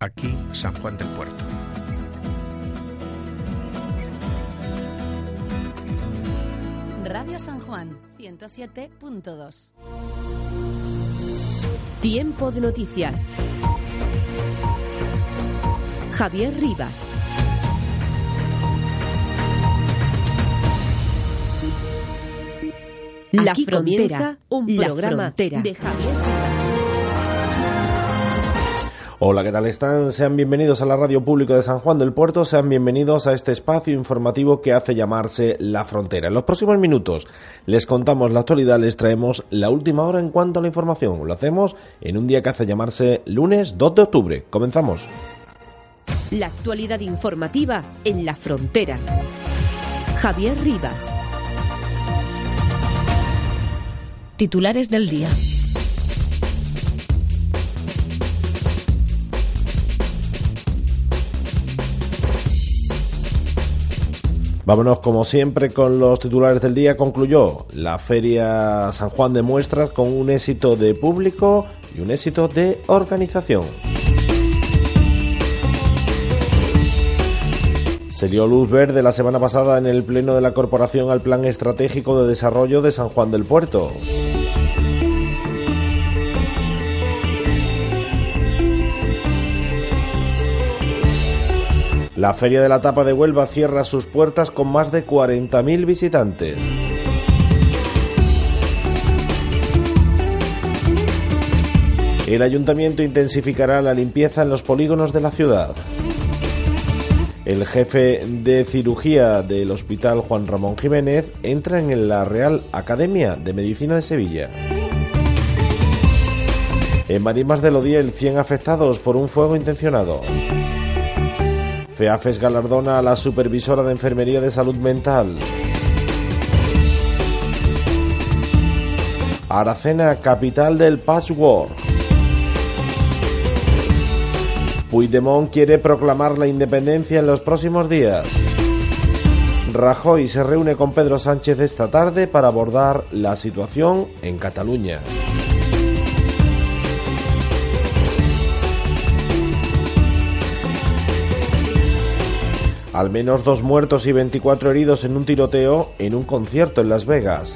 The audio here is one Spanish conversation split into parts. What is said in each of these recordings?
aquí San Juan del Puerto. Radio San Juan 107.2. Tiempo de noticias. Javier Rivas. La frontera, un programa de Javier Rivas. Hola, ¿qué tal están? Sean bienvenidos a la Radio Pública de San Juan del Puerto, sean bienvenidos a este espacio informativo que hace llamarse La Frontera. En los próximos minutos les contamos la actualidad, les traemos la última hora en cuanto a la información. Lo hacemos en un día que hace llamarse lunes 2 de octubre. Comenzamos. La actualidad informativa en La Frontera. Javier Rivas. Titulares del día. Vámonos como siempre con los titulares del día. Concluyó la Feria San Juan de Muestras con un éxito de público y un éxito de organización. Se dio luz verde la semana pasada en el Pleno de la Corporación al Plan Estratégico de Desarrollo de San Juan del Puerto. La Feria de la Tapa de Huelva cierra sus puertas con más de 40.000 visitantes. El ayuntamiento intensificará la limpieza en los polígonos de la ciudad. El jefe de cirugía del Hospital Juan Ramón Jiménez entra en la Real Academia de Medicina de Sevilla. En Marimas de Lodiel, 100 afectados por un fuego intencionado. FEAFES galardona a la supervisora de Enfermería de Salud Mental. Aracena, capital del patchwork. Puigdemont quiere proclamar la independencia en los próximos días. Rajoy se reúne con Pedro Sánchez esta tarde para abordar la situación en Cataluña. Al menos dos muertos y 24 heridos en un tiroteo en un concierto en Las Vegas.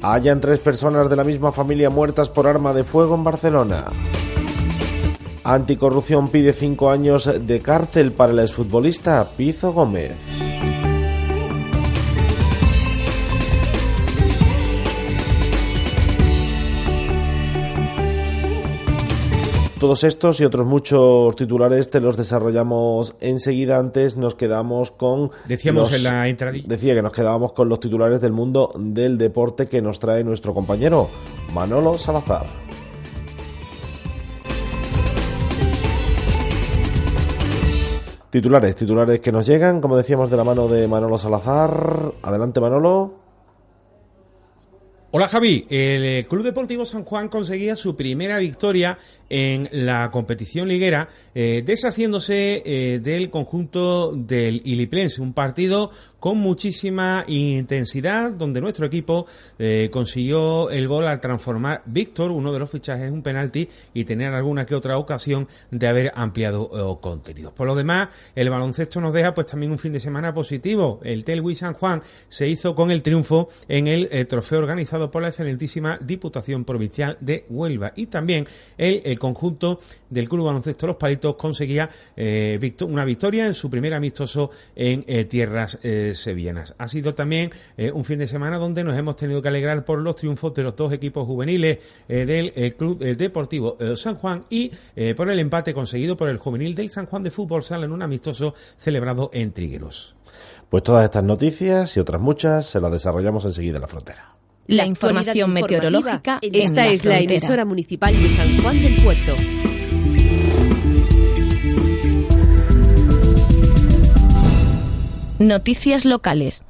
Hayan tres personas de la misma familia muertas por arma de fuego en Barcelona. Anticorrupción pide cinco años de cárcel para el exfutbolista Pizo Gómez. Todos estos y otros muchos titulares te los desarrollamos enseguida. Antes nos quedamos con. Decíamos en la Decía que nos quedábamos con los titulares del mundo del deporte que nos trae nuestro compañero Manolo Salazar. Titulares, titulares que nos llegan, como decíamos, de la mano de Manolo Salazar. Adelante, Manolo. Hola Javi, el eh, Club Deportivo San Juan conseguía su primera victoria en la competición liguera, eh, deshaciéndose eh, del conjunto del Iliplense, un partido con muchísima intensidad, donde nuestro equipo eh, consiguió el gol al transformar Víctor, uno de los fichajes, un penalti y tener alguna que otra ocasión de haber ampliado contenido. Por lo demás, el baloncesto nos deja pues también un fin de semana positivo. El Telwi San Juan se hizo con el triunfo en el trofeo organizado por la excelentísima Diputación Provincial de Huelva y también el conjunto del Club Baloncesto Los Palitos conseguía eh, una victoria en su primer amistoso en eh, tierras eh, sevillanas. Ha sido también un fin de semana donde nos hemos tenido que alegrar por los triunfos de los dos equipos juveniles del Club Deportivo San Juan y por el empate conseguido por el juvenil del San Juan de Fútbol Sala en un amistoso celebrado en Trigueros. Pues todas estas noticias y otras muchas se las desarrollamos enseguida en la frontera. La información meteorológica. Esta es la emisora municipal de San Juan del Puerto. Noticias locales.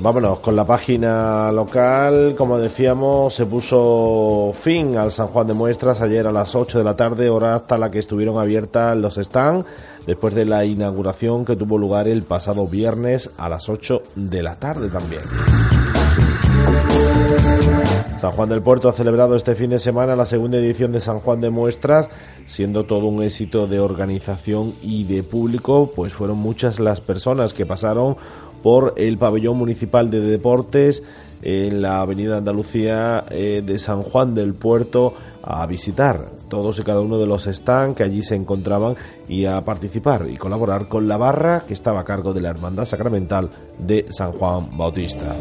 Vámonos con la página local. Como decíamos, se puso fin al San Juan de Muestras ayer a las 8 de la tarde, hora hasta la que estuvieron abiertas los stands, después de la inauguración que tuvo lugar el pasado viernes a las 8 de la tarde también. San Juan del Puerto ha celebrado este fin de semana la segunda edición de San Juan de Muestras, siendo todo un éxito de organización y de público, pues fueron muchas las personas que pasaron por el pabellón municipal de deportes en la avenida Andalucía eh, de San Juan del Puerto a visitar todos y cada uno de los stands que allí se encontraban y a participar y colaborar con la barra que estaba a cargo de la Hermandad Sacramental de San Juan Bautista.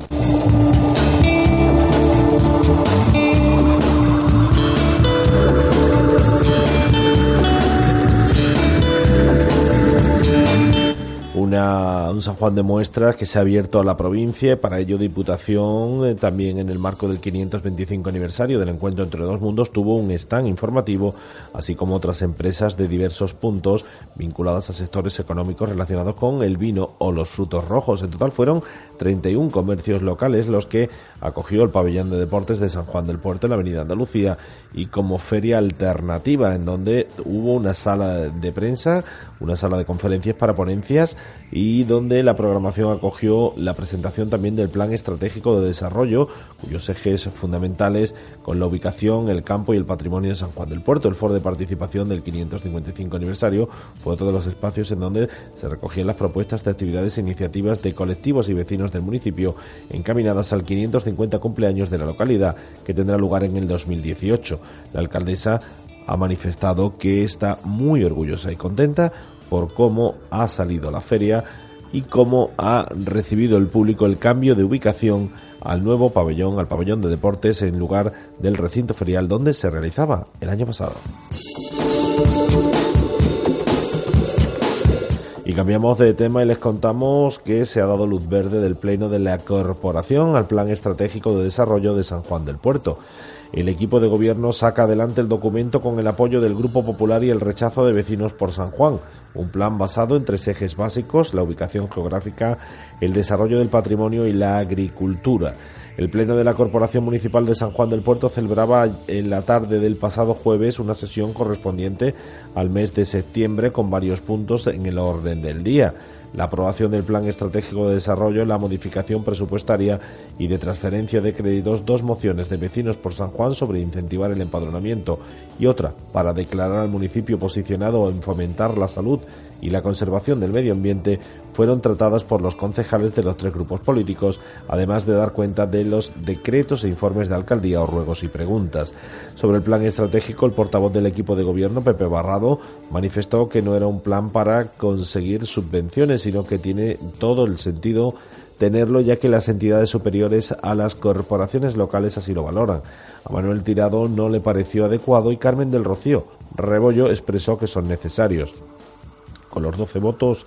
Un San Juan de muestras que se ha abierto a la provincia, para ello Diputación, eh, también en el marco del 525 aniversario del encuentro entre dos mundos, tuvo un stand informativo, así como otras empresas de diversos puntos vinculadas a sectores económicos relacionados con el vino o los frutos rojos. En total fueron 31 comercios locales los que acogió el pabellón de deportes de San Juan del Puerto en la Avenida Andalucía y como feria alternativa en donde hubo una sala de prensa, una sala de conferencias para ponencias y donde la programación acogió la presentación también del Plan Estratégico de Desarrollo, cuyos ejes fundamentales con la ubicación, el campo y el patrimonio de San Juan del Puerto. El foro de participación del 555 aniversario fue otro de los espacios en donde se recogían las propuestas de actividades e iniciativas de colectivos y vecinos del municipio encaminadas al 550 cumpleaños de la localidad que tendrá lugar en el 2018. La alcaldesa ha manifestado que está muy orgullosa y contenta por cómo ha salido la feria y cómo ha recibido el público el cambio de ubicación al nuevo pabellón, al pabellón de deportes en lugar del recinto ferial donde se realizaba el año pasado. Y cambiamos de tema y les contamos que se ha dado luz verde del Pleno de la Corporación al Plan Estratégico de Desarrollo de San Juan del Puerto. El equipo de gobierno saca adelante el documento con el apoyo del Grupo Popular y el rechazo de vecinos por San Juan. Un plan basado en tres ejes básicos, la ubicación geográfica, el desarrollo del patrimonio y la agricultura. El Pleno de la Corporación Municipal de San Juan del Puerto celebraba en la tarde del pasado jueves una sesión correspondiente al mes de septiembre con varios puntos en el orden del día. La aprobación del Plan Estratégico de Desarrollo, la modificación presupuestaria y de transferencia de créditos, dos mociones de vecinos por San Juan sobre incentivar el empadronamiento y otra para declarar al municipio posicionado en fomentar la salud y la conservación del medio ambiente fueron tratadas por los concejales de los tres grupos políticos, además de dar cuenta de los decretos e informes de alcaldía o ruegos y preguntas. Sobre el plan estratégico, el portavoz del equipo de gobierno, Pepe Barrado, manifestó que no era un plan para conseguir subvenciones, sino que tiene todo el sentido tenerlo ya que las entidades superiores a las corporaciones locales así lo valoran. A Manuel Tirado no le pareció adecuado y Carmen del Rocío Rebollo expresó que son necesarios. Con los 12 votos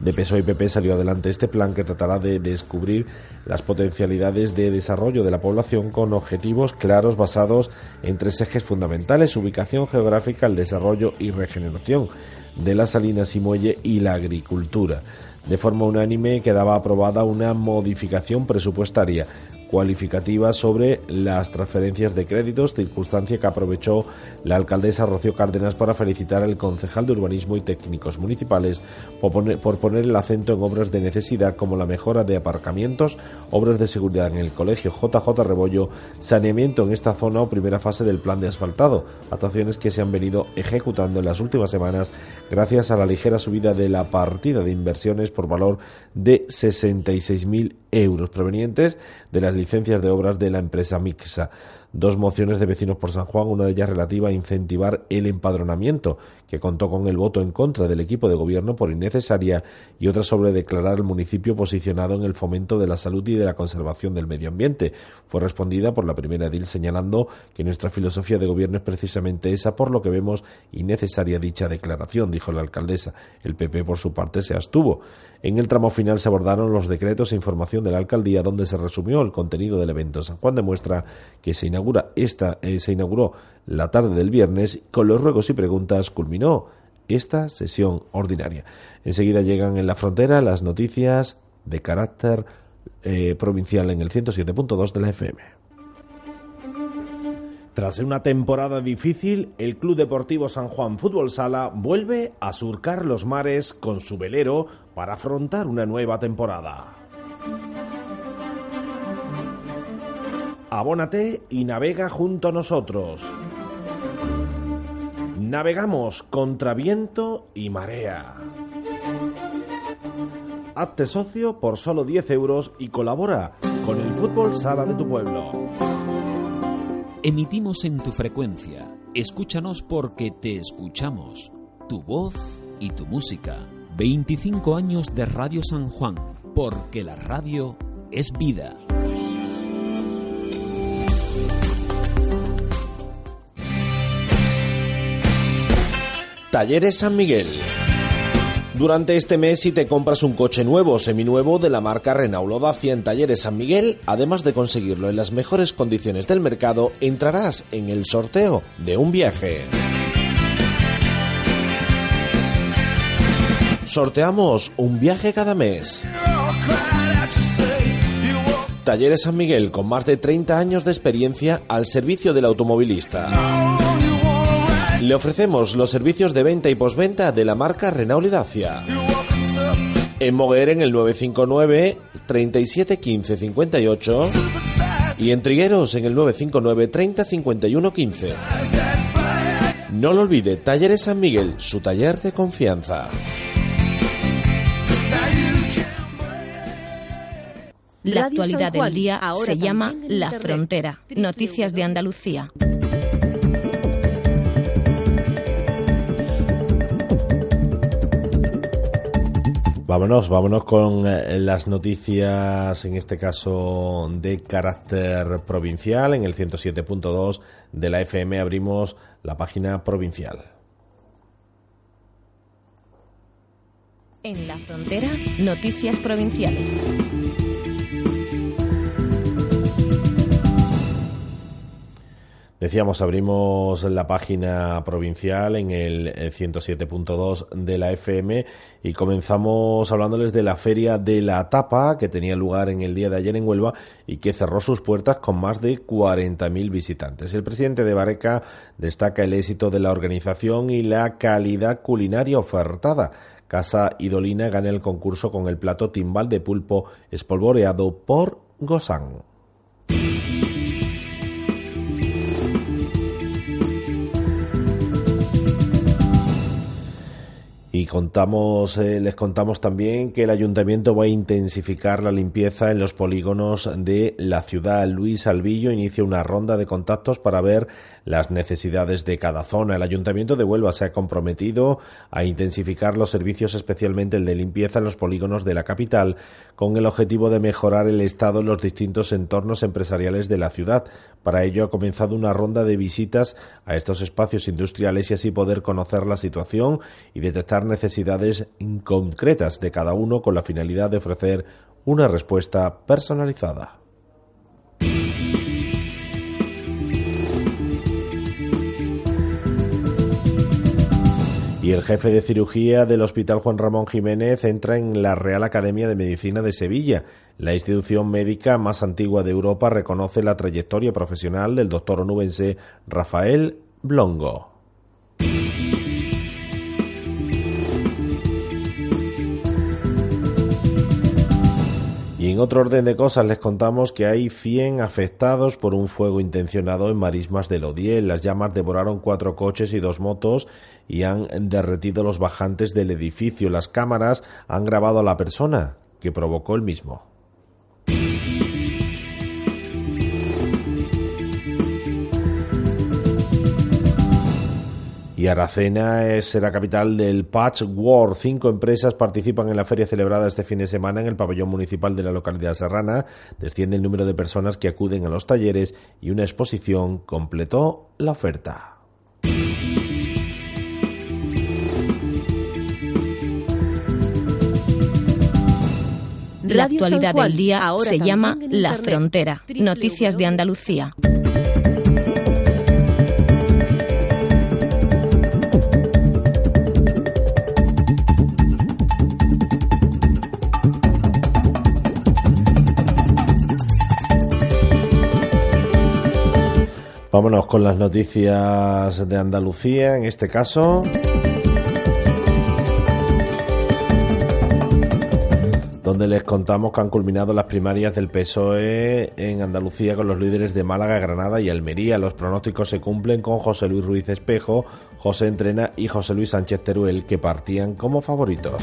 de PSOE y PP salió adelante este plan que tratará de descubrir las potencialidades de desarrollo de la población con objetivos claros basados en tres ejes fundamentales, ubicación geográfica, el desarrollo y regeneración de las salinas y muelle y la agricultura. De forma unánime quedaba aprobada una modificación presupuestaria cualificativa sobre las transferencias de créditos, circunstancia que aprovechó la alcaldesa Rocío Cárdenas para felicitar al concejal de urbanismo y técnicos municipales por poner, el acento en obras de necesidad como la mejora de aparcamientos, obras de seguridad en el colegio JJ Rebollo, saneamiento en esta zona o primera fase del plan de asfaltado, actuaciones que se han venido ejecutando en las últimas semanas gracias a la ligera subida de la partida de inversiones por valor de 66.000 euros provenientes de las licencias de obras de la empresa Mixa. dos mociones de vecinos por San Juan, una de ellas relativa a incentivar el empadronamiento, que contó con el voto en contra del equipo de gobierno por innecesaria, y otra sobre declarar el municipio posicionado en el fomento de la salud y de la conservación del medio ambiente. Fue respondida por la primera edil señalando que nuestra filosofía de gobierno es precisamente esa, por lo que vemos innecesaria dicha declaración, dijo la alcaldesa. El PP, por su parte, se abstuvo. En el tramo final se abordaron los decretos e información de la alcaldía, donde se resumió el contenido del evento. San Juan demuestra que se inaugura esta, eh, se inauguró la tarde del viernes con los ruegos y preguntas culminó esta sesión ordinaria. Enseguida llegan en la frontera las noticias de carácter eh, provincial en el 107.2 de la FM. Tras una temporada difícil, el Club Deportivo San Juan Fútbol Sala vuelve a surcar los mares con su velero para afrontar una nueva temporada. Abónate y navega junto a nosotros. Navegamos contra viento y marea. Hazte socio por solo 10 euros y colabora con el fútbol sala de tu pueblo. Emitimos en tu frecuencia. Escúchanos porque te escuchamos. Tu voz y tu música. 25 años de Radio San Juan, porque la radio es vida. Talleres San Miguel. Durante este mes, si te compras un coche nuevo o seminuevo de la marca Renault Dacia en Talleres San Miguel, además de conseguirlo en las mejores condiciones del mercado, entrarás en el sorteo de un viaje. Sorteamos un viaje cada mes. Talleres San Miguel, con más de 30 años de experiencia al servicio del automovilista. Le ofrecemos los servicios de venta y posventa de la marca Renault y Dacia. En Moguer en el 959 37 15 58 y en Trigueros en el 959 30 51 15. No lo olvide, Talleres San Miguel, su taller de confianza. La actualidad del día se llama La Frontera. Noticias de Andalucía. Vámonos, vámonos con eh, las noticias, en este caso de carácter provincial. En el 107.2 de la FM abrimos la página provincial. En la frontera, noticias provinciales. Decíamos, abrimos la página provincial en el 107.2 de la FM y comenzamos hablándoles de la Feria de la Tapa que tenía lugar en el día de ayer en Huelva y que cerró sus puertas con más de 40.000 visitantes. El presidente de Bareca destaca el éxito de la organización y la calidad culinaria ofertada. Casa Idolina gana el concurso con el plato timbal de pulpo espolvoreado por Gozán. Contamos, eh, les contamos también que el ayuntamiento va a intensificar la limpieza en los polígonos de la ciudad. Luis Albillo inicia una ronda de contactos para ver las necesidades de cada zona. El ayuntamiento de Huelva se ha comprometido a intensificar los servicios, especialmente el de limpieza en los polígonos de la capital, con el objetivo de mejorar el estado en los distintos entornos empresariales de la ciudad. Para ello ha comenzado una ronda de visitas a estos espacios industriales y así poder conocer la situación y detectar necesidades concretas de cada uno con la finalidad de ofrecer una respuesta personalizada. Y el jefe de cirugía del Hospital Juan Ramón Jiménez entra en la Real Academia de Medicina de Sevilla. La institución médica más antigua de Europa reconoce la trayectoria profesional del doctor onubense Rafael Blongo. Y en otro orden de cosas les contamos que hay 100 afectados por un fuego intencionado en Marismas del Odiel. Las llamas devoraron cuatro coches y dos motos y han derretido los bajantes del edificio. Las cámaras han grabado a la persona que provocó el mismo. Y Aracena es la capital del Patchwork. Cinco empresas participan en la feria celebrada este fin de semana en el pabellón municipal de la localidad serrana. Desciende el número de personas que acuden a los talleres y una exposición completó la oferta. La actualidad del día se llama La Frontera. Noticias de Andalucía. Vámonos con las noticias de Andalucía, en este caso. donde les contamos que han culminado las primarias del PSOE en Andalucía con los líderes de Málaga, Granada y Almería. Los pronósticos se cumplen con José Luis Ruiz Espejo, José Entrena y José Luis Sánchez Teruel, que partían como favoritos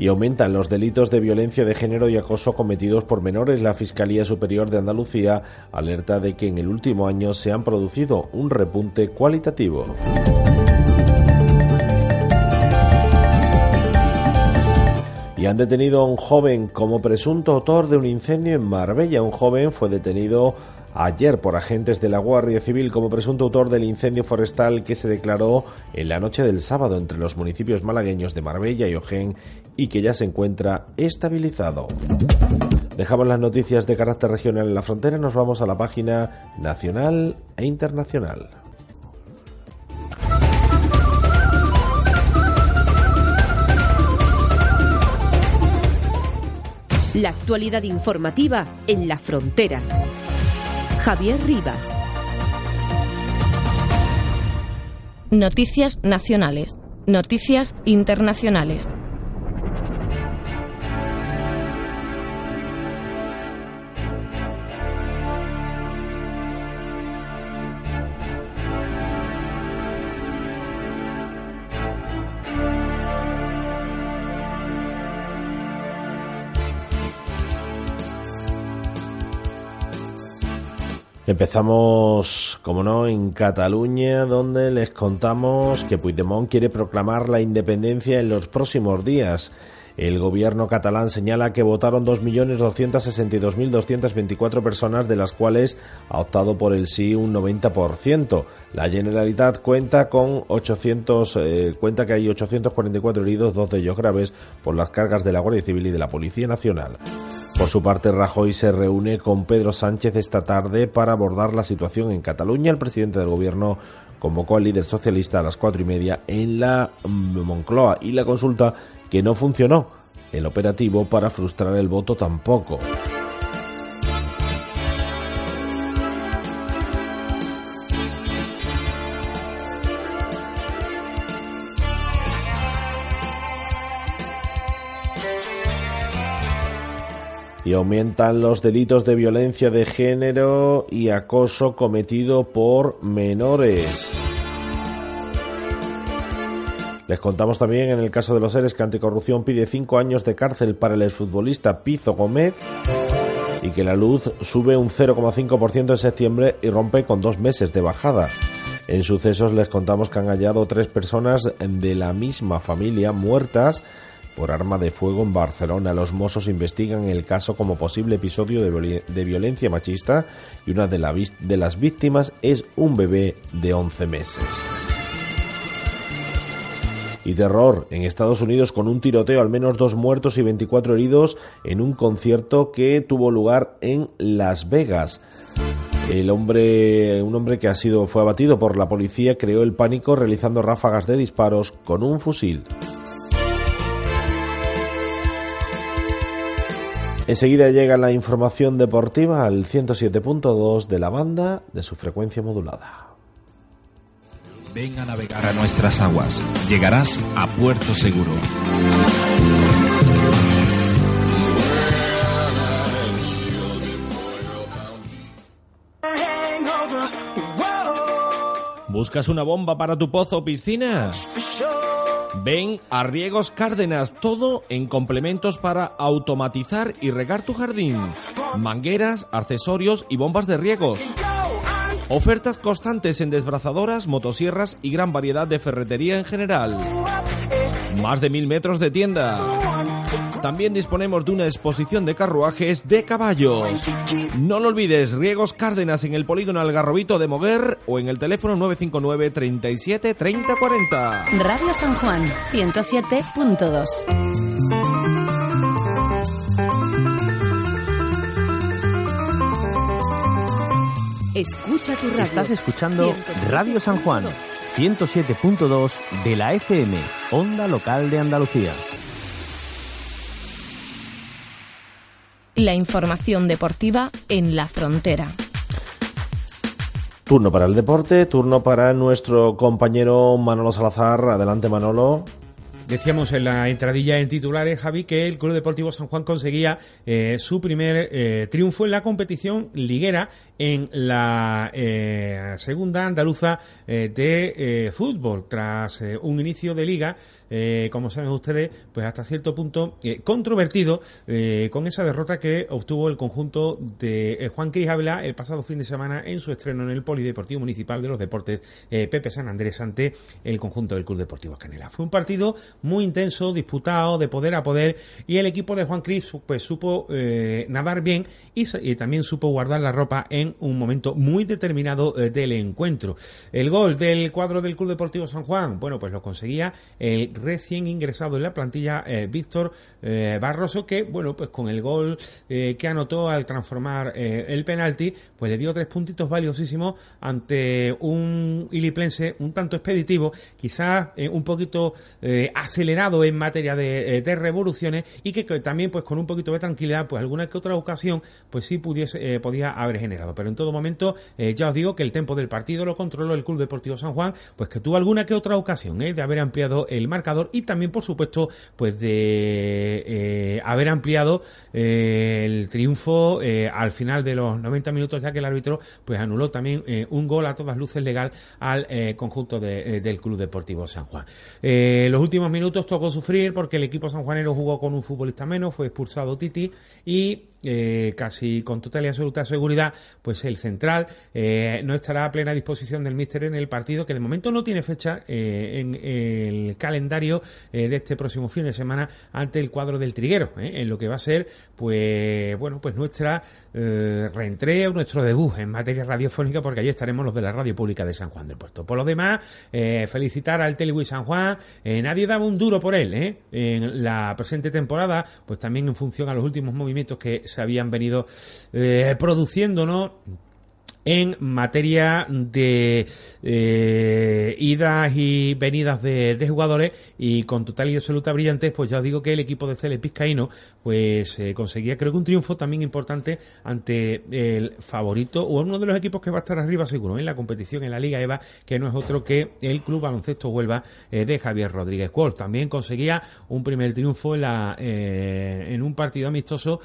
y aumentan los delitos de violencia de género y acoso cometidos por menores. La Fiscalía Superior de Andalucía alerta de que en el último año se han producido un repunte cualitativo. y han detenido a un joven como presunto autor de un incendio en Marbella. Un joven fue detenido ayer por agentes de la Guardia Civil como presunto autor del incendio forestal que se declaró en la noche del sábado entre los municipios malagueños de Marbella y Ojén y que ya se encuentra estabilizado. Dejamos las noticias de carácter regional en la frontera y nos vamos a la página nacional e internacional. La actualidad informativa en la frontera. Javier Rivas. Noticias nacionales. Noticias internacionales. Empezamos, como no, en Cataluña, donde les contamos que Puigdemont quiere proclamar la independencia en los próximos días. El gobierno catalán señala que votaron 2.262.224 personas, de las cuales ha optado por el sí un 90%. La Generalitat cuenta con 800, eh, cuenta que hay 844 heridos, dos de ellos graves, por las cargas de la Guardia Civil y de la Policía Nacional. Por su parte, Rajoy se reúne con Pedro Sánchez esta tarde para abordar la situación en Cataluña. El presidente del gobierno convocó al líder socialista a las cuatro y media en la Moncloa y la consulta que no funcionó. El operativo para frustrar el voto tampoco. Y aumentan los delitos de violencia de género y acoso cometido por menores. Les contamos también en el caso de los seres que Anticorrupción pide cinco años de cárcel para el exfutbolista Pizo Gómez y que la luz sube un 0,5% en septiembre y rompe con dos meses de bajada. En sucesos les contamos que han hallado tres personas de la misma familia muertas por arma de fuego en Barcelona. Los Mossos investigan el caso como posible episodio de, violencia machista y una de, de las víctimas es un bebé de 11 meses y terror en Estados Unidos con un tiroteo, al menos dos muertos y 24 heridos en un concierto que tuvo lugar en Las Vegas. El hombre, un hombre que ha sido fue abatido por la policía, creó el pánico realizando ráfagas de disparos con un fusil. Enseguida llega la información deportiva al 107.2 de la banda de su frecuencia modulada. Ven a navegar a nuestras aguas. Llegarás a Puerto Seguro. ¿Buscas una bomba para tu pozo o piscina? Ven a Riegos Cárdenas, todo en complementos para automatizar y regar tu jardín. Mangueras, accesorios y bombas de riegos. Ofertas constantes en desbrazadoras, motosierras y gran variedad de ferretería en general. Más de mil metros de tienda. También disponemos de una exposición de carruajes de caballos. No lo olvides, Riegos Cárdenas en el polígono Algarrobito de Moguer o en el teléfono 959 37 30 40. Radio San Juan 107.2. Escucha tu radio. Estás escuchando Radio San Juan 107.2 de la FM, Onda Local de Andalucía. La información deportiva en la frontera. Turno para el deporte, turno para nuestro compañero Manolo Salazar. Adelante Manolo. Decíamos en la entradilla en titulares, Javi, que el Club Deportivo San Juan conseguía eh, su primer eh, triunfo en la competición liguera en la eh, segunda andaluza de fútbol, tras un inicio de liga eh, como saben ustedes, pues hasta cierto punto eh, controvertido eh, con esa derrota que obtuvo el conjunto de Juan Cris Ávila el pasado fin de semana en su estreno en el Polideportivo Municipal de los Deportes Pepe San Andrés ante el conjunto del Club Deportivo Canela. Fue un partido muy intenso, disputado, de poder a poder, y el equipo de Juan Cris pues supo nadar bien y, también supo guardar la ropa en un momento muy determinado del encuentro. El gol del cuadro del Club Deportivo San Juan, bueno, pues lo conseguía el recién ingresado en la plantilla eh, Víctor eh, Barroso, que, bueno, pues con el gol eh, que anotó al transformar el penalti, pues le dio tres puntitos valiosísimos ante un iliplense un tanto expeditivo, quizás un poquito acelerado en materia de, revoluciones y que, también, pues con un poquito de tranquilidad, pues alguna que otra ocasión, pues sí pudiese, podía haber generado. Pero en todo momento, ya os digo que el tempo del partido lo controló el Club Deportivo San Juan, pues que tuvo alguna que otra ocasión de haber ampliado el marca y también, por supuesto, pues de eh, haber ampliado eh, el triunfo eh, al final de los 90 minutos, ya que el árbitro pues anuló también un gol a todas luces legal al conjunto del Club Deportivo San Juan. los últimos minutos tocó sufrir porque el equipo sanjuanero jugó con un futbolista menos, fue expulsado Titi y eh, casi con total y absoluta seguridad, pues el central eh, no estará a plena disposición del míster en el partido, que de momento no tiene fecha eh, en el calendario de este próximo fin de semana ante el cuadro del Triguero, en lo que va a ser, pues, bueno, pues nuestra reentreo, nuestro debut en materia radiofónica, porque allí estaremos los de la radio pública de San Juan del Puerto. Por lo demás, felicitar al Telewi San Juan, nadie daba un duro por él, en la presente temporada, pues también en función a los últimos movimientos que se habían venido eh, produciendo, ¿no? En materia de eh, idas y venidas de, jugadores y con total y absoluta brillantez, pues ya os digo que el equipo de Cele Pizcaíno pues eh, conseguía creo que un triunfo también importante ante el favorito o uno de los equipos que va a estar arriba seguro en la competición en la Liga EVA, que no es otro que el Club Baloncesto Huelva eh, de Javier Rodríguez Cuort. También conseguía un primer triunfo en, la, en un partido amistoso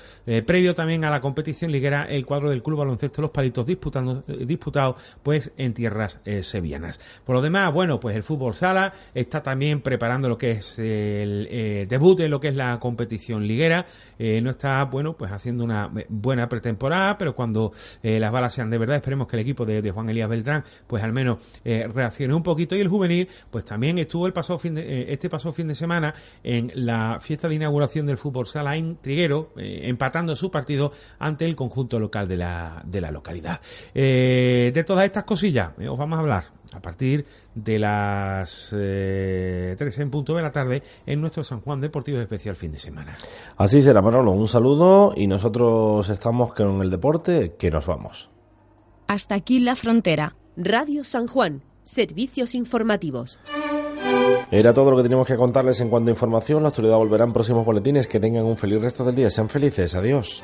previo también a la competición liguera el cuadro del Club Baloncesto Los Palitos disputando eh, disputado pues en tierras eh, sevillanas. Por lo demás, bueno, pues el fútbol sala está también preparando lo que es el eh, debut en lo que es la competición liguera. no está, bueno, pues haciendo una buena pretemporada, pero cuando las balas sean de verdad, esperemos que el equipo de, Juan Elías Beltrán, pues al menos reaccione un poquito. Y el juvenil, pues también estuvo el pasado fin de, este pasado fin de semana en la fiesta de inauguración del fútbol sala en Triguero, empatando su partido ante el conjunto local de la, de la localidad. Eh, de todas estas cosillas eh, os vamos a hablar a partir de las eh, 3 en punto de la tarde en nuestro San Juan Deportivo Especial fin de semana. Así será, Manolo. Un saludo y nosotros estamos con el deporte que nos vamos. Hasta aquí la frontera. Radio San Juan. Servicios informativos. Era todo lo que teníamos que contarles en cuanto a información. La actualidad volverá en próximos boletines. Que tengan un feliz resto del día. Sean felices. Adiós.